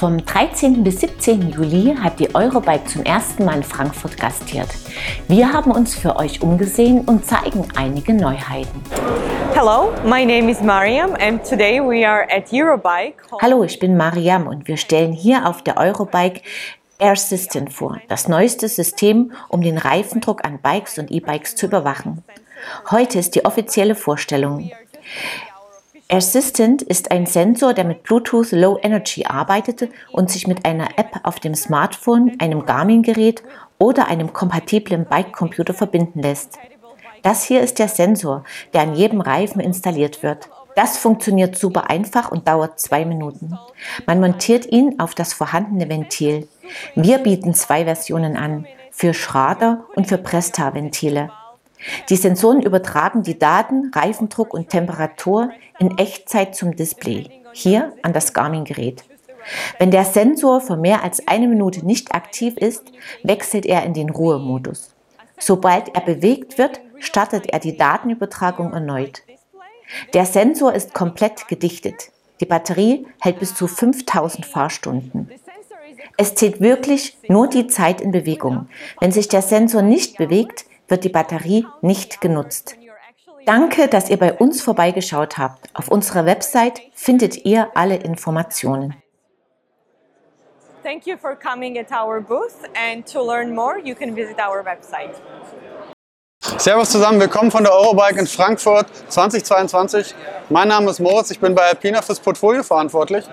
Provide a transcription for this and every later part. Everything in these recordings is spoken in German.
Vom 13. bis 17. Juli hat die Eurobike zum ersten Mal in Frankfurt gastiert. Wir haben uns für euch umgesehen und zeigen einige Neuheiten. Hello, my name is Mariam and today we are at Eurobike. Hallo, ich bin Mariam und wir stellen hier auf der Eurobike Air Assistant vor, das neueste System, um den Reifendruck an Bikes und E-Bikes zu überwachen. Heute ist die offizielle Vorstellung. Assistant ist ein Sensor, der mit Bluetooth Low Energy arbeitet und sich mit einer App auf dem Smartphone, einem Garmin-Gerät oder einem kompatiblen Bike-Computer verbinden lässt. Das hier ist der Sensor, der an jedem Reifen installiert wird. Das funktioniert super einfach und dauert zwei Minuten. Man montiert ihn auf das vorhandene Ventil. Wir bieten zwei Versionen an, für Schrader und für Presta-Ventile. Die Sensoren übertragen die Daten, Reifendruck und Temperatur in Echtzeit zum Display, hier an das Garmin-Gerät. Wenn der Sensor für mehr als eine Minute nicht aktiv ist, wechselt er in den Ruhemodus. Sobald er bewegt wird, startet er die Datenübertragung erneut. Der Sensor ist komplett gedichtet. Die Batterie hält bis zu 5000 Fahrstunden. Es zählt wirklich nur die Zeit in Bewegung. Wenn sich der Sensor nicht bewegt, wird die Batterie nicht genutzt. Danke, dass ihr bei uns vorbeigeschaut habt. Auf unserer Website findet ihr alle Informationen. Thank you for coming at our booth and to learn more you can visit our website. Servus zusammen, willkommen von der Eurobike in Frankfurt 2022. Mein Name ist Moritz, ich bin bei Alpina fürs Portfolio verantwortlich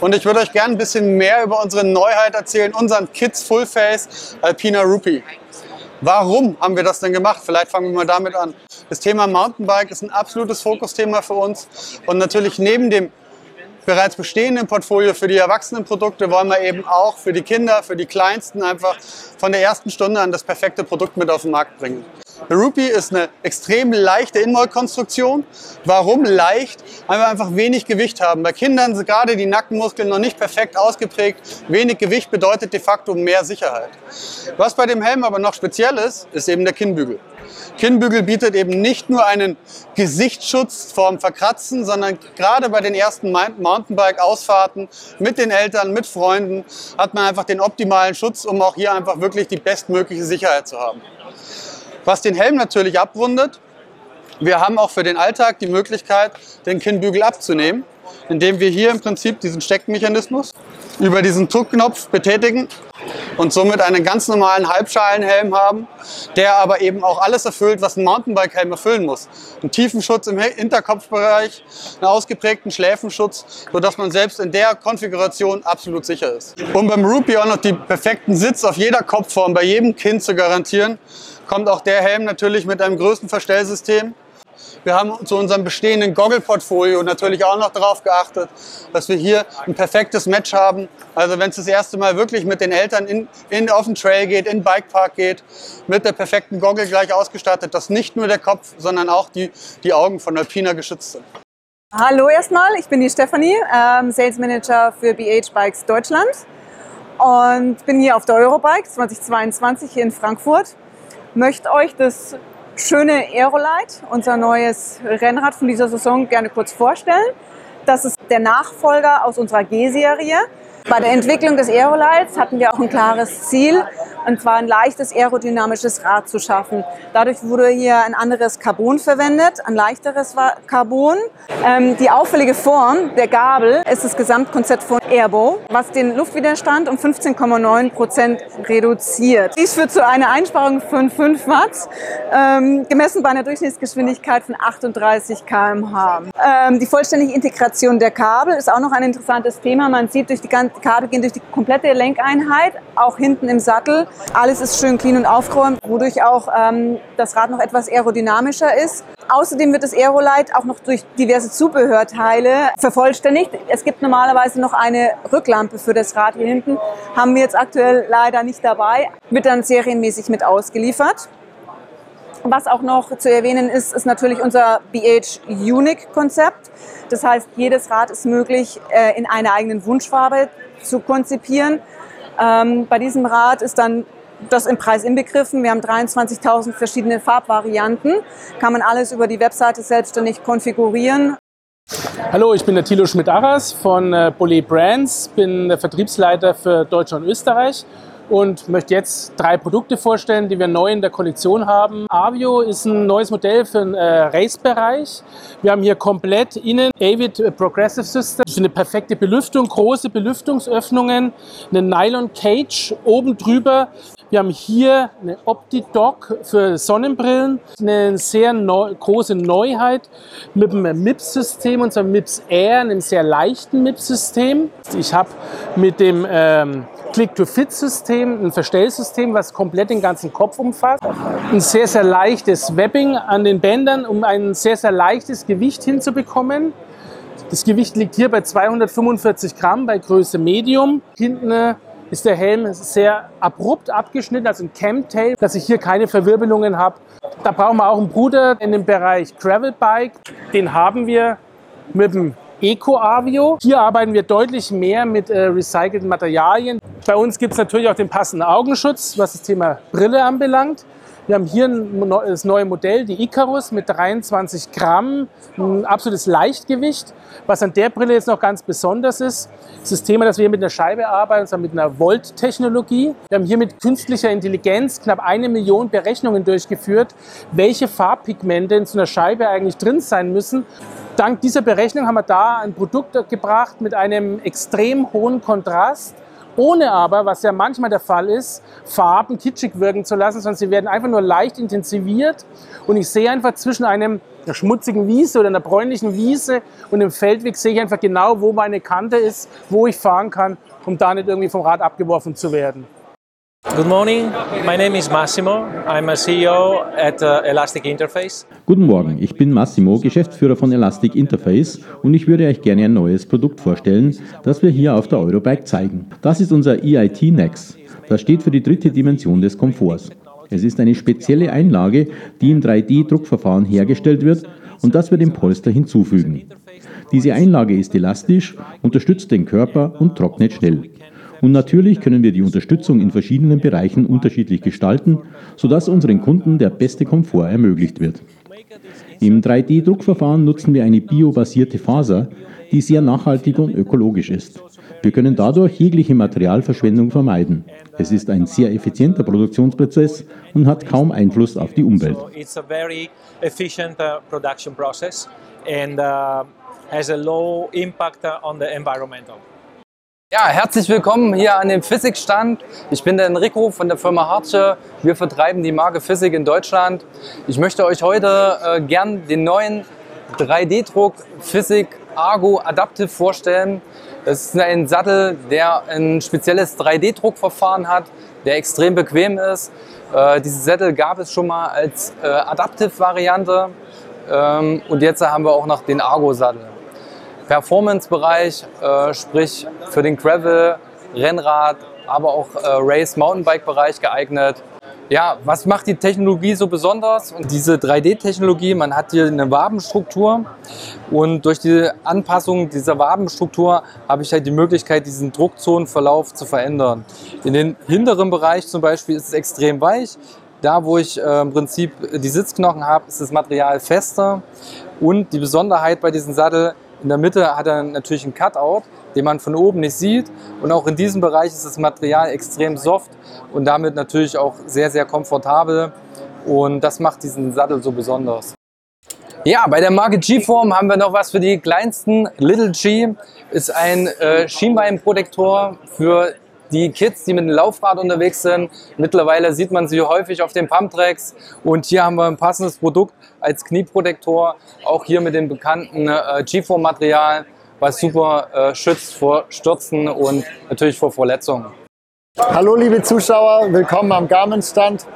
und ich würde euch gerne ein bisschen mehr über unsere Neuheit erzählen, unseren Kids Full Face Alpina Rupee. Warum haben wir das denn gemacht? Vielleicht fangen wir mal damit an. Das Thema Mountainbike ist ein absolutes Fokusthema für uns und natürlich neben dem bereits bestehenden Portfolio für die Erwachsenenprodukte wollen wir eben auch für die Kinder, für die Kleinsten einfach von der ersten Stunde an das perfekte Produkt mit auf den Markt bringen. Der Rupee ist eine extrem leichte Inmold-Konstruktion. Warum leicht? Weil wir einfach wenig Gewicht haben. Bei Kindern sind gerade die Nackenmuskeln noch nicht perfekt ausgeprägt. Wenig Gewicht bedeutet de facto mehr Sicherheit. Was bei dem Helm aber noch speziell ist, ist eben der Kinnbügel. Kinnbügel bietet eben nicht nur einen Gesichtsschutz vorm Verkratzen, sondern gerade bei den ersten Mountainbike-Ausfahrten mit den Eltern, mit Freunden hat man einfach den optimalen Schutz, um auch hier einfach wirklich die bestmögliche Sicherheit zu haben. Was den Helm natürlich abrundet, wir haben auch für den Alltag die Möglichkeit, den Kinnbügel abzunehmen, indem wir hier im Prinzip diesen Steckmechanismus über diesen Druckknopf betätigen und somit einen ganz normalen Halbschalenhelm haben, der aber eben auch alles erfüllt, was ein Mountainbike-Helm erfüllen muss. Einen tiefen Schutz im Hinterkopfbereich, einen ausgeprägten Schläfenschutz, sodass man selbst in der Konfiguration absolut sicher ist. Um beim Rupee auch noch die perfekten Sitz auf jeder Kopfform bei jedem Kind zu garantieren, kommt auch der Helm natürlich mit einem größten Verstellsystem. Wir haben zu unserem bestehenden Goggle-Portfolio natürlich auch noch darauf geachtet, dass wir hier ein perfektes Match haben. Also wenn es das erste Mal wirklich mit den Eltern in, in, auf den Trail geht, in den Bikepark geht, mit der perfekten Goggle gleich ausgestattet, dass nicht nur der Kopf, sondern auch die, die Augen von Alpina geschützt sind. Hallo erstmal, ich bin die Stefanie, ähm, Sales Manager für BH Bikes Deutschland und bin hier auf der Eurobike 2022 hier in Frankfurt möchte euch das schöne Aerolite, unser neues Rennrad von dieser Saison, gerne kurz vorstellen. Das ist der Nachfolger aus unserer G-Serie. Bei der Entwicklung des Aerolites hatten wir auch ein klares Ziel, und zwar ein leichtes aerodynamisches Rad zu schaffen. Dadurch wurde hier ein anderes Carbon verwendet, ein leichteres Carbon. Ähm, die auffällige Form der Gabel ist das Gesamtkonzept von Airbow, was den Luftwiderstand um 15,9 Prozent reduziert. Dies führt zu einer Einsparung von 5 Watt, ähm, gemessen bei einer Durchschnittsgeschwindigkeit von 38 km/h. Ähm, die vollständige Integration der Kabel ist auch noch ein interessantes Thema. Man sieht, durch die Kabel gehen durch die komplette Lenkeinheit, auch hinten im Sattel. Alles ist schön clean und aufgeräumt, wodurch auch ähm, das Rad noch etwas aerodynamischer ist. Außerdem wird das Aerolite auch noch durch diverse Zubehörteile vervollständigt. Es gibt normalerweise noch eine Rücklampe für das Rad hier hinten, haben wir jetzt aktuell leider nicht dabei, wird dann serienmäßig mit ausgeliefert. Was auch noch zu erwähnen ist, ist natürlich unser BH Unique Konzept. Das heißt, jedes Rad ist möglich, äh, in einer eigenen Wunschfarbe zu konzipieren. Ähm, bei diesem Rad ist dann das im Preis inbegriffen. Wir haben 23.000 verschiedene Farbvarianten. Kann man alles über die Webseite selbstständig konfigurieren. Hallo, ich bin der Thilo Schmidt-Arras von äh, Bollet Brands, bin der Vertriebsleiter für Deutschland und Österreich und möchte jetzt drei Produkte vorstellen, die wir neu in der Kollektion haben. Avio ist ein neues Modell für den äh, Race-Bereich. Wir haben hier komplett innen Avid Progressive System für eine perfekte Belüftung, große Belüftungsöffnungen, eine Nylon Cage oben drüber. Wir haben hier eine OptiDock für Sonnenbrillen, eine sehr neu, große Neuheit mit dem MIPS-System, unser MIPS Air, einem sehr leichten MIPS-System. Ich habe mit dem ähm, Click-to-Fit-System, ein Verstellsystem, was komplett den ganzen Kopf umfasst. Ein sehr, sehr leichtes Webbing an den Bändern, um ein sehr, sehr leichtes Gewicht hinzubekommen. Das Gewicht liegt hier bei 245 Gramm bei Größe Medium. Hinten ist der Helm sehr abrupt abgeschnitten, also ein Camtail, dass ich hier keine Verwirbelungen habe. Da brauchen wir auch einen Bruder in dem Bereich Gravelbike. Den haben wir mit dem Eco-Avio. Hier arbeiten wir deutlich mehr mit äh, recycelten Materialien. Bei uns gibt es natürlich auch den passenden Augenschutz, was das Thema Brille anbelangt. Wir haben hier das neue Modell, die Icarus mit 23 Gramm, ein absolutes Leichtgewicht. Was an der Brille jetzt noch ganz besonders ist, ist das Thema, dass wir hier mit einer Scheibe arbeiten, und mit einer Volt-Technologie. Wir haben hier mit künstlicher Intelligenz knapp eine Million Berechnungen durchgeführt, welche Farbpigmente in so einer Scheibe eigentlich drin sein müssen. Dank dieser Berechnung haben wir da ein Produkt gebracht mit einem extrem hohen Kontrast ohne aber, was ja manchmal der Fall ist, Farben kitschig wirken zu lassen, sondern sie werden einfach nur leicht intensiviert und ich sehe einfach zwischen einem einer schmutzigen Wiese oder einer bräunlichen Wiese und dem Feldweg sehe ich einfach genau, wo meine Kante ist, wo ich fahren kann, um da nicht irgendwie vom Rad abgeworfen zu werden. Good morning, my name is Massimo. I'm a CEO at uh, Elastic Interface. Guten Morgen, ich bin Massimo, Geschäftsführer von Elastic Interface und ich würde euch gerne ein neues Produkt vorstellen, das wir hier auf der Eurobike zeigen. Das ist unser EIT Nex. Das steht für die dritte Dimension des Komforts. Es ist eine spezielle Einlage, die im 3D-Druckverfahren hergestellt wird und das wir dem Polster hinzufügen. Diese Einlage ist elastisch, unterstützt den Körper und trocknet schnell. Und natürlich können wir die Unterstützung in verschiedenen Bereichen unterschiedlich gestalten, sodass unseren Kunden der beste Komfort ermöglicht wird. Im 3D-Druckverfahren nutzen wir eine biobasierte Faser, die sehr nachhaltig und ökologisch ist. Wir können dadurch jegliche Materialverschwendung vermeiden. Es ist ein sehr effizienter Produktionsprozess und hat kaum Einfluss auf die Umwelt. and Ja, herzlich willkommen hier an dem Physikstand. Ich bin der Enrico von der Firma Hartsche. Wir vertreiben die Marke Physik in Deutschland. Ich möchte euch heute äh, gern den neuen 3D-Druck Physik Argo Adaptive vorstellen. Das ist ein Sattel, der ein spezielles 3D-Druckverfahren hat, der extrem bequem ist. Äh, diese Sättel gab es schon mal als äh, Adaptive-Variante ähm, und jetzt haben wir auch noch den Argo-Sattel. Performance-Bereich, äh, sprich für den Gravel, Rennrad, aber auch äh, Race-Mountainbike-Bereich geeignet. Ja, was macht die Technologie so besonders? Und diese 3D-Technologie, man hat hier eine Wabenstruktur und durch die Anpassung dieser Wabenstruktur habe ich halt die Möglichkeit, diesen Druckzonenverlauf zu verändern. In den hinteren Bereich zum Beispiel ist es extrem weich. Da, wo ich äh, im Prinzip die Sitzknochen habe, ist das Material fester. Und die Besonderheit bei diesem Sattel, in der Mitte hat er natürlich einen Cutout, den man von oben nicht sieht. Und auch in diesem Bereich ist das Material extrem soft und damit natürlich auch sehr, sehr komfortabel. Und das macht diesen Sattel so besonders. Ja, bei der Marke G-Form haben wir noch was für die kleinsten. Little G ist ein äh, Schienbeinprotektor für die Kids, die mit dem Laufrad unterwegs sind. Mittlerweile sieht man sie häufig auf den Pumptracks und hier haben wir ein passendes Produkt als Knieprotektor, auch hier mit dem bekannten äh, G-Form-Material, was super äh, schützt vor Stürzen und natürlich vor Verletzungen. Hallo liebe Zuschauer, willkommen am Garmin-Stand.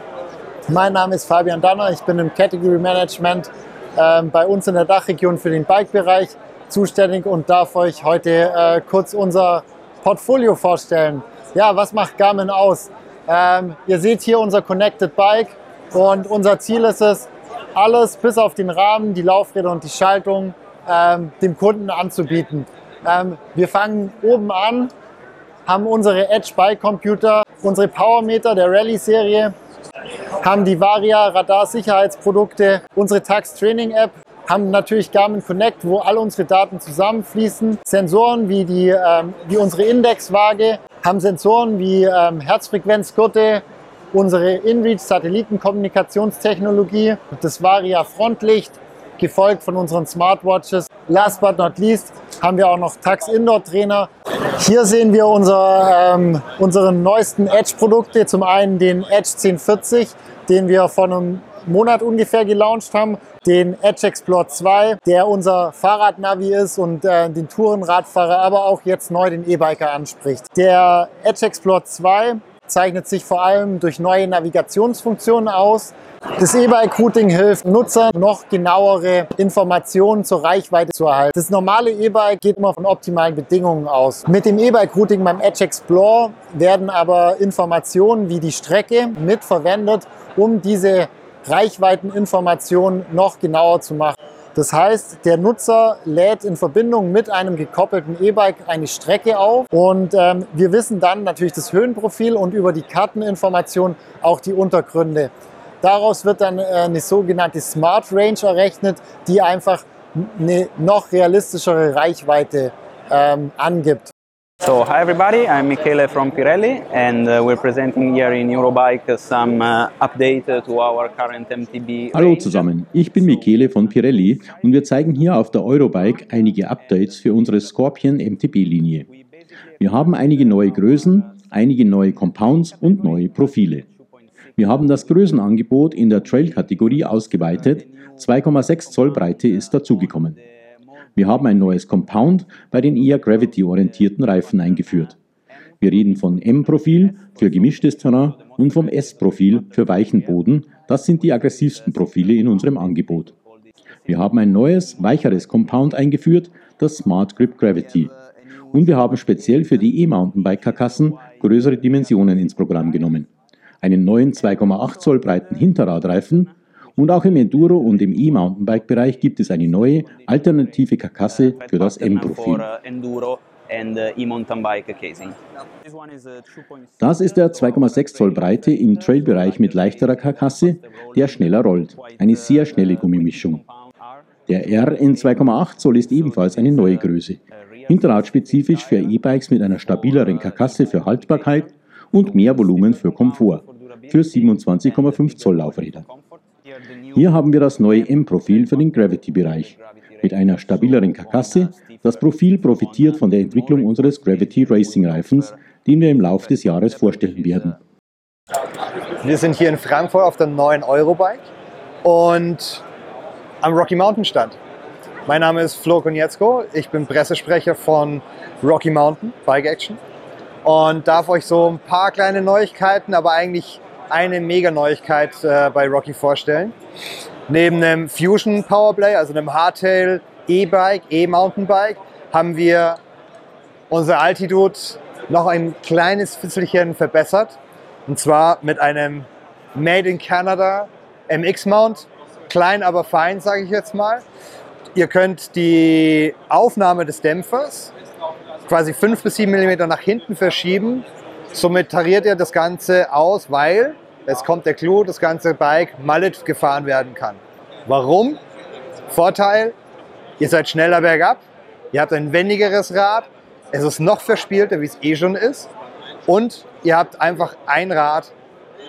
Mein Name ist Fabian Danner, ich bin im Category Management äh, bei uns in der Dachregion für den Bike-Bereich zuständig und darf euch heute äh, kurz unser Portfolio vorstellen. Ja, was macht Garmin aus? Ähm, ihr seht hier unser Connected Bike und unser Ziel ist es, alles bis auf den Rahmen, die Laufräder und die Schaltung ähm, dem Kunden anzubieten. Ähm, wir fangen oben an, haben unsere Edge Bike Computer, unsere Powermeter der Rallye Serie, haben die Varia Radar Sicherheitsprodukte, unsere Tax Training App haben natürlich Garmin Connect, wo all unsere Daten zusammenfließen. Sensoren wie, die, ähm, wie unsere Indexwaage, haben Sensoren wie ähm, Herzfrequenzgurte, unsere InReach Satellitenkommunikationstechnologie, das Varia Frontlicht, gefolgt von unseren Smartwatches. Last but not least haben wir auch noch Tax Indoor Trainer. Hier sehen wir unser, ähm, unsere neuesten Edge-Produkte. Zum einen den Edge 1040, den wir vor einem Monat ungefähr gelauncht haben. Den Edge Explore 2, der unser Fahrradnavi ist und äh, den Tourenradfahrer, aber auch jetzt neu den E-Biker anspricht. Der Edge Explore 2 zeichnet sich vor allem durch neue Navigationsfunktionen aus. Das E-Bike-Routing hilft Nutzern, noch genauere Informationen zur Reichweite zu erhalten. Das normale E-Bike geht immer von optimalen Bedingungen aus. Mit dem E-Bike-Routing beim Edge Explore werden aber Informationen wie die Strecke mitverwendet, um diese Reichweiteninformationen noch genauer zu machen. Das heißt, der Nutzer lädt in Verbindung mit einem gekoppelten E-Bike eine Strecke auf und ähm, wir wissen dann natürlich das Höhenprofil und über die Karteninformation auch die Untergründe. Daraus wird dann äh, eine sogenannte Smart Range errechnet, die einfach eine noch realistischere Reichweite ähm, angibt. So, hi everybody, I'm Michele from Pirelli and uh, we're presenting here in Eurobike some uh, update to our current MTB. Hallo zusammen, ich bin Michele von Pirelli und wir zeigen hier auf der Eurobike einige Updates für unsere Scorpion MTB-Linie. Wir haben einige neue Größen, einige neue Compounds und neue Profile. Wir haben das Größenangebot in der Trail-Kategorie ausgeweitet, 2,6 Zoll Breite ist dazugekommen. Wir haben ein neues Compound bei den eher Gravity-orientierten Reifen eingeführt. Wir reden von M-Profil für gemischtes Terrain und vom S-Profil für weichen Boden. Das sind die aggressivsten Profile in unserem Angebot. Wir haben ein neues, weicheres Compound eingeführt, das Smart Grip Gravity. Und wir haben speziell für die E-Mountainbike-Karkassen größere Dimensionen ins Programm genommen. Einen neuen 2,8 Zoll breiten Hinterradreifen und auch im Enduro- und im E-Mountainbike-Bereich gibt es eine neue, alternative Karkasse für das M-Profil. Das ist der 2,6 Zoll Breite im Trailbereich mit leichterer Karkasse, der schneller rollt. Eine sehr schnelle Gummimischung. Der R in 2,8 Zoll ist ebenfalls eine neue Größe. Hinterradspezifisch für E-Bikes mit einer stabileren Karkasse für Haltbarkeit und mehr Volumen für Komfort. Für 27,5 Zoll Laufräder. Hier haben wir das neue M-Profil für den Gravity-Bereich. Mit einer stabileren Karkasse. Das Profil profitiert von der Entwicklung unseres Gravity Racing Reifens, den wir im Laufe des Jahres vorstellen werden. Wir sind hier in Frankfurt auf der neuen Eurobike und am Rocky Mountain Stand. Mein Name ist Flo Konietzko, ich bin Pressesprecher von Rocky Mountain Bike Action und darf euch so ein paar kleine Neuigkeiten, aber eigentlich eine mega Neuigkeit äh, bei Rocky vorstellen. Neben einem Fusion Powerplay, also einem Hardtail E-Bike, E-Mountainbike, haben wir unser Altitude noch ein kleines Fitzelchen verbessert. Und zwar mit einem Made in Canada MX-Mount. Klein, aber fein, sage ich jetzt mal. Ihr könnt die Aufnahme des Dämpfers quasi 5 bis 7 mm nach hinten verschieben Somit tariert er das Ganze aus, weil, es kommt der Clou, das ganze Bike Mallet gefahren werden kann. Warum? Vorteil, ihr seid schneller bergab, ihr habt ein wendigeres Rad, es ist noch verspielter, wie es eh schon ist und ihr habt einfach ein Rad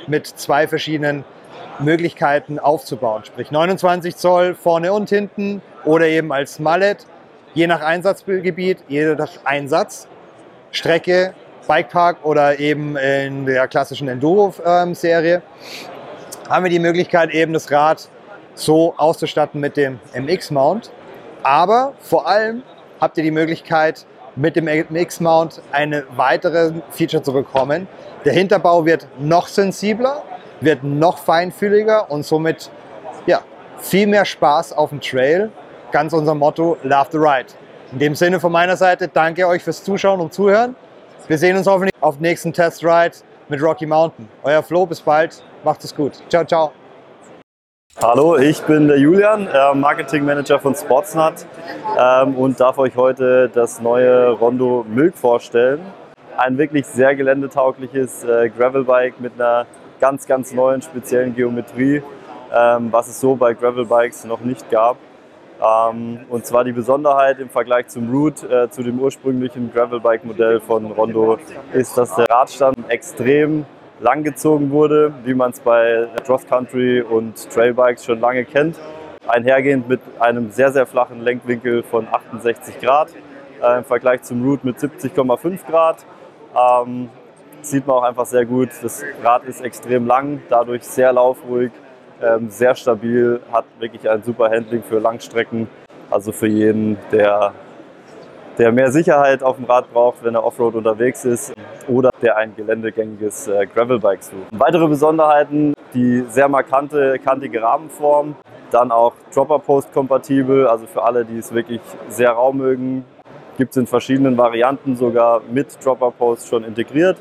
mit zwei verschiedenen Möglichkeiten aufzubauen. Sprich 29 Zoll vorne und hinten oder eben als Mallet, je nach Einsatzgebiet, je nach Einsatz. Strecke Bikepark oder eben in der klassischen Enduro-Serie, haben wir die Möglichkeit, eben das Rad so auszustatten mit dem MX-Mount. Aber vor allem habt ihr die Möglichkeit, mit dem MX-Mount eine weitere Feature zu bekommen. Der Hinterbau wird noch sensibler, wird noch feinfühliger und somit ja, viel mehr Spaß auf dem Trail. Ganz unser Motto, Love the Ride. In dem Sinne von meiner Seite, danke euch fürs Zuschauen und Zuhören. Wir sehen uns hoffentlich auf dem nächsten Test Ride mit Rocky Mountain. Euer Flo, bis bald. Macht es gut. Ciao, ciao. Hallo, ich bin der Julian, äh, Marketing Manager von Sportsnut ähm, und darf euch heute das neue Rondo Milk vorstellen. Ein wirklich sehr geländetaugliches äh, Gravelbike mit einer ganz, ganz neuen speziellen Geometrie, ähm, was es so bei Gravelbikes noch nicht gab. Ähm, und zwar die Besonderheit im Vergleich zum Root, äh, zu dem ursprünglichen Gravelbike-Modell von Rondo, ist, dass der Radstand extrem langgezogen wurde, wie man es bei Cross-Country und Trailbikes schon lange kennt. Einhergehend mit einem sehr, sehr flachen Lenkwinkel von 68 Grad äh, im Vergleich zum Root mit 70,5 Grad. Ähm, sieht man auch einfach sehr gut. Das Rad ist extrem lang, dadurch sehr laufruhig, ähm, sehr stabil, hat wirklich ein super Handling für Langstrecken. Also für jeden, der, der mehr Sicherheit auf dem Rad braucht, wenn er Offroad unterwegs ist oder der ein geländegängiges äh, Gravelbike sucht. Weitere Besonderheiten, die sehr markante, kantige Rahmenform, dann auch Dropper Post kompatibel, also für alle, die es wirklich sehr rau mögen, gibt es in verschiedenen Varianten sogar mit Dropper Post schon integriert,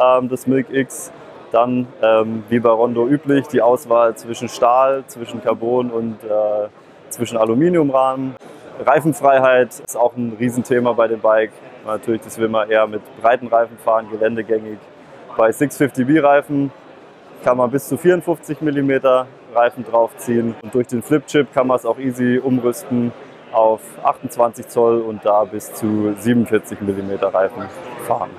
ähm, das Milk X. Dann, ähm, wie bei Rondo üblich, die Auswahl zwischen Stahl, zwischen Carbon und äh, zwischen Aluminiumrahmen. Reifenfreiheit ist auch ein Riesenthema bei dem Bike. Natürlich, das will man eher mit breiten Reifen fahren, geländegängig. Bei 650B-Reifen kann man bis zu 54 mm Reifen draufziehen. Und durch den Flipchip kann man es auch easy umrüsten auf 28 Zoll und da bis zu 47 mm Reifen fahren.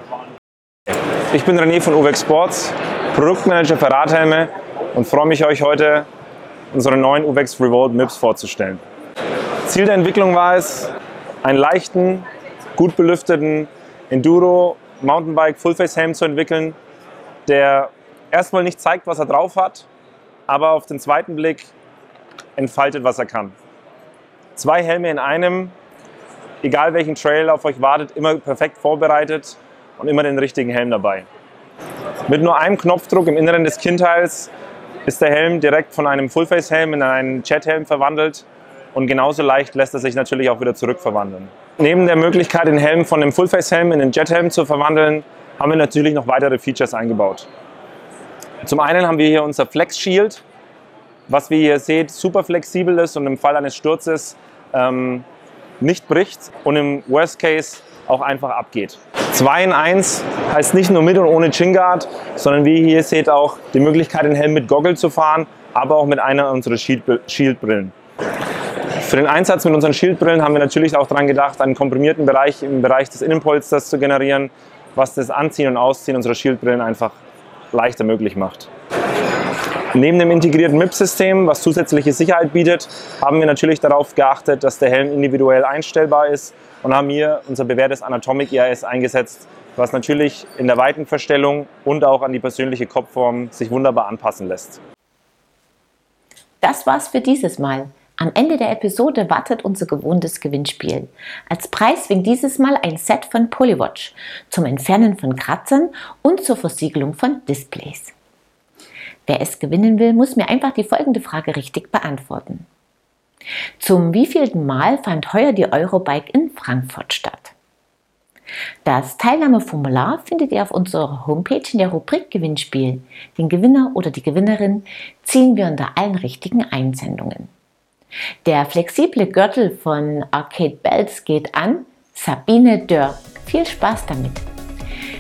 Ich bin René von UVEX Sports, Produktmanager für Radhelme und freue mich, euch heute unsere neuen UVEX Revolt MIPS vorzustellen. Ziel der Entwicklung war es, einen leichten, gut belüfteten Enduro Mountainbike Fullface Helm zu entwickeln, der erstmal nicht zeigt, was er drauf hat, aber auf den zweiten Blick entfaltet, was er kann. Zwei Helme in einem, egal welchen Trail auf euch wartet, immer perfekt vorbereitet und immer den richtigen Helm dabei. Mit nur einem Knopfdruck im Inneren des Kinnteils ist der Helm direkt von einem Fullface-Helm in einen Jet-Helm verwandelt und genauso leicht lässt er sich natürlich auch wieder zurückverwandeln. Neben der Möglichkeit, den Helm von dem Fullface-Helm in den Jet-Helm zu verwandeln, haben wir natürlich noch weitere Features eingebaut. Zum einen haben wir hier unser Flex Shield, was wie ihr seht super flexibel ist und im Fall eines Sturzes ähm, nicht bricht und im Worst Case auch einfach abgeht. 2 in 1 heißt nicht nur mit und ohne Chinguard, sondern wie ihr hier seht auch die Möglichkeit, den Helm mit Goggle zu fahren, aber auch mit einer unserer Shieldbrillen. Für den Einsatz mit unseren Shieldbrillen haben wir natürlich auch daran gedacht, einen komprimierten Bereich im Bereich des Innenpolsters zu generieren, was das Anziehen und Ausziehen unserer Shieldbrillen einfach leichter möglich macht. Neben dem integrierten MIP-System, was zusätzliche Sicherheit bietet, haben wir natürlich darauf geachtet, dass der Helm individuell einstellbar ist und haben hier unser bewährtes Anatomic EIS eingesetzt, was natürlich in der weiten Verstellung und auch an die persönliche Kopfform sich wunderbar anpassen lässt. Das war's für dieses Mal. Am Ende der Episode wartet unser gewohntes Gewinnspiel. Als Preis winkt dieses Mal ein Set von Polywatch zum Entfernen von Kratzern und zur Versiegelung von Displays. Wer es gewinnen will, muss mir einfach die folgende Frage richtig beantworten. Zum wievielten Mal fand heuer die Eurobike in Frankfurt statt? Das Teilnahmeformular findet ihr auf unserer Homepage in der Rubrik Gewinnspiel. Den Gewinner oder die Gewinnerin ziehen wir unter allen richtigen Einsendungen. Der flexible Gürtel von Arcade Bells geht an Sabine Dörr. Viel Spaß damit!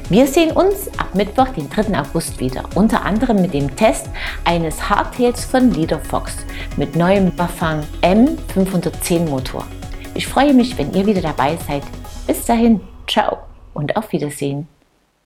Wir sehen uns ab Mittwoch, den 3. August wieder, unter anderem mit dem Test eines Hardtails von Leaderfox mit neuem Bafang M510 Motor. Ich freue mich, wenn ihr wieder dabei seid. Bis dahin, ciao und auf Wiedersehen.